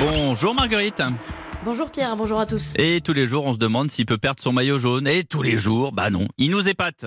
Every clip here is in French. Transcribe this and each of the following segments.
Bonjour Marguerite. Bonjour Pierre, bonjour à tous. Et tous les jours, on se demande s'il peut perdre son maillot jaune. Et tous les jours, bah non, il nous épate.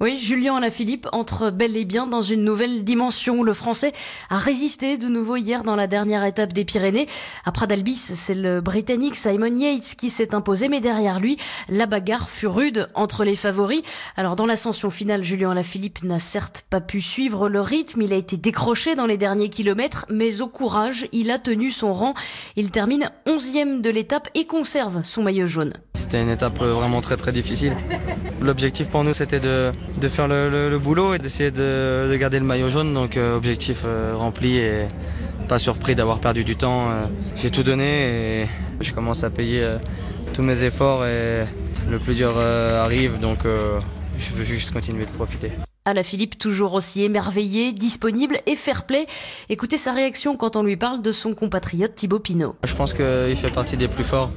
Oui, Julien Alaphilippe entre bel et bien dans une nouvelle dimension. Le Français a résisté de nouveau hier dans la dernière étape des Pyrénées. À Pradalbis, c'est le Britannique Simon Yates qui s'est imposé, mais derrière lui, la bagarre fut rude entre les favoris. Alors dans l'ascension finale, Julien Alaphilippe n'a certes pas pu suivre le rythme, il a été décroché dans les derniers kilomètres, mais au courage, il a tenu son rang. Il termine onzième de l'étape et conserve son maillot jaune. C'était une étape vraiment très très difficile. L'objectif pour nous c'était de, de faire le, le, boulot et d'essayer de, de, garder le maillot jaune. Donc euh, objectif euh, rempli et pas surpris d'avoir perdu du temps. Euh, J'ai tout donné et je commence à payer euh, tous mes efforts et le plus dur euh, arrive. Donc je veux juste continuer de profiter. À la Philippe, toujours aussi émerveillé, disponible et fair play. Écoutez sa réaction quand on lui parle de son compatriote Thibaut Pinot. Je pense qu'il fait partie des plus forts.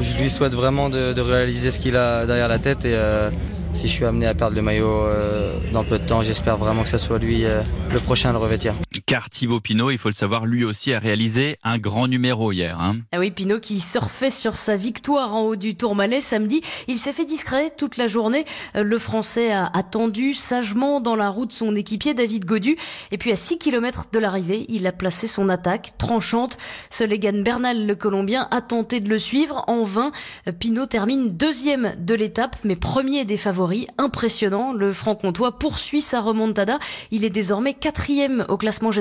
Je lui souhaite vraiment de, réaliser ce qu'il a derrière la tête et euh, si je suis amené à perdre le maillot euh, dans peu de temps, j'espère vraiment que ce soit lui euh, le prochain à le revêtir. Car Thibaut Pinot, il faut le savoir, lui aussi a réalisé un grand numéro hier. Hein. Ah oui, Pinot qui surfait sur sa victoire en haut du Tourmalet samedi. Il s'est fait discret toute la journée. Le Français a attendu sagement dans la route son équipier David Godu. Et puis à 6 km de l'arrivée, il a placé son attaque tranchante. Seul Egan Bernal, le Colombien, a tenté de le suivre. En vain, Pinot termine deuxième de l'étape, mais premier des favoris. Impressionnant, le franc-comtois poursuit sa remontada. Il est désormais quatrième au classement général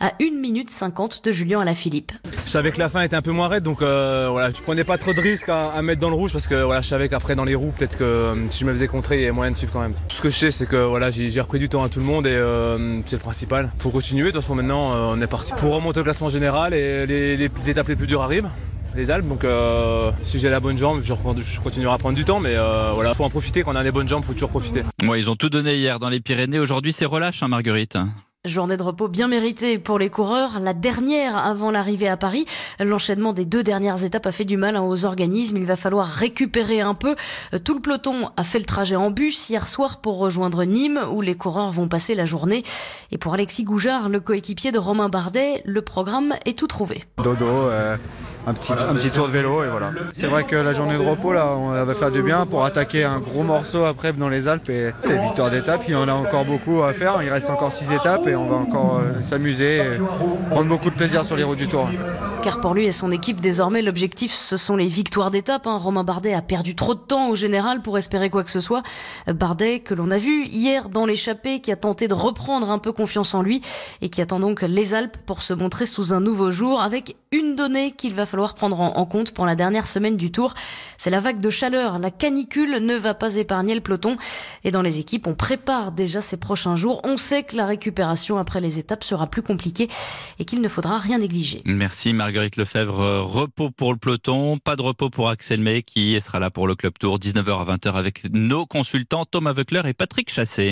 à 1 minute 50 de Julien Alaphilippe. Je savais que la fin était un peu moins raide, donc euh, voilà, je prenais pas trop de risques à, à, mettre dans le rouge parce que voilà, je savais qu'après dans les roues, peut-être que euh, si je me faisais contrer, il y avait moyen de suivre quand même. Ce que je sais, c'est que voilà, j'ai repris du temps à tout le monde et euh, c'est le principal. Faut continuer, de toute façon maintenant, euh, on est parti pour remonter au classement général et les, les, les étapes les plus dures arrivent les Alpes. Donc euh, si j'ai la bonne jambe, je, je, continuerai à prendre du temps, mais euh, voilà, faut en profiter. Quand on a des bonnes jambes, faut toujours profiter. Ouais, ils ont tout donné hier dans les Pyrénées. Aujourd'hui, c'est relâche, hein, Marguerite. Journée de repos bien méritée pour les coureurs, la dernière avant l'arrivée à Paris. L'enchaînement des deux dernières étapes a fait du mal aux organismes. Il va falloir récupérer un peu. Tout le peloton a fait le trajet en bus hier soir pour rejoindre Nîmes, où les coureurs vont passer la journée. Et pour Alexis Goujard, le coéquipier de Romain Bardet, le programme est tout trouvé. Dodo, euh, un, petit, un petit tour de vélo et voilà. C'est vrai que la journée de repos, là, on va faire du bien pour attaquer un gros morceau après dans les Alpes. Et les victoires d'étape, il y en a encore beaucoup à faire. Il reste encore six étapes et on va encore euh, s'amuser et prendre beaucoup de plaisir sur les routes du Tour. Car pour lui et son équipe, désormais, l'objectif, ce sont les victoires d'étape. Hein. Romain Bardet a perdu trop de temps au général pour espérer quoi que ce soit. Bardet, que l'on a vu hier dans l'échappée, qui a tenté de reprendre un peu confiance en lui et qui attend donc les Alpes pour se montrer sous un nouveau jour avec une donnée qu'il va falloir prendre en compte pour la dernière semaine du Tour. C'est la vague de chaleur. La canicule ne va pas épargner le peloton. Et dans les équipes, on prépare déjà ces prochains jours. On sait que la récupération après les étapes sera plus compliquée et qu'il ne faudra rien négliger. Merci Marguerite Lefebvre. Repos pour le peloton, pas de repos pour Axel May qui sera là pour le Club Tour 19h à 20h avec nos consultants Thomas Veukler et Patrick Chassé.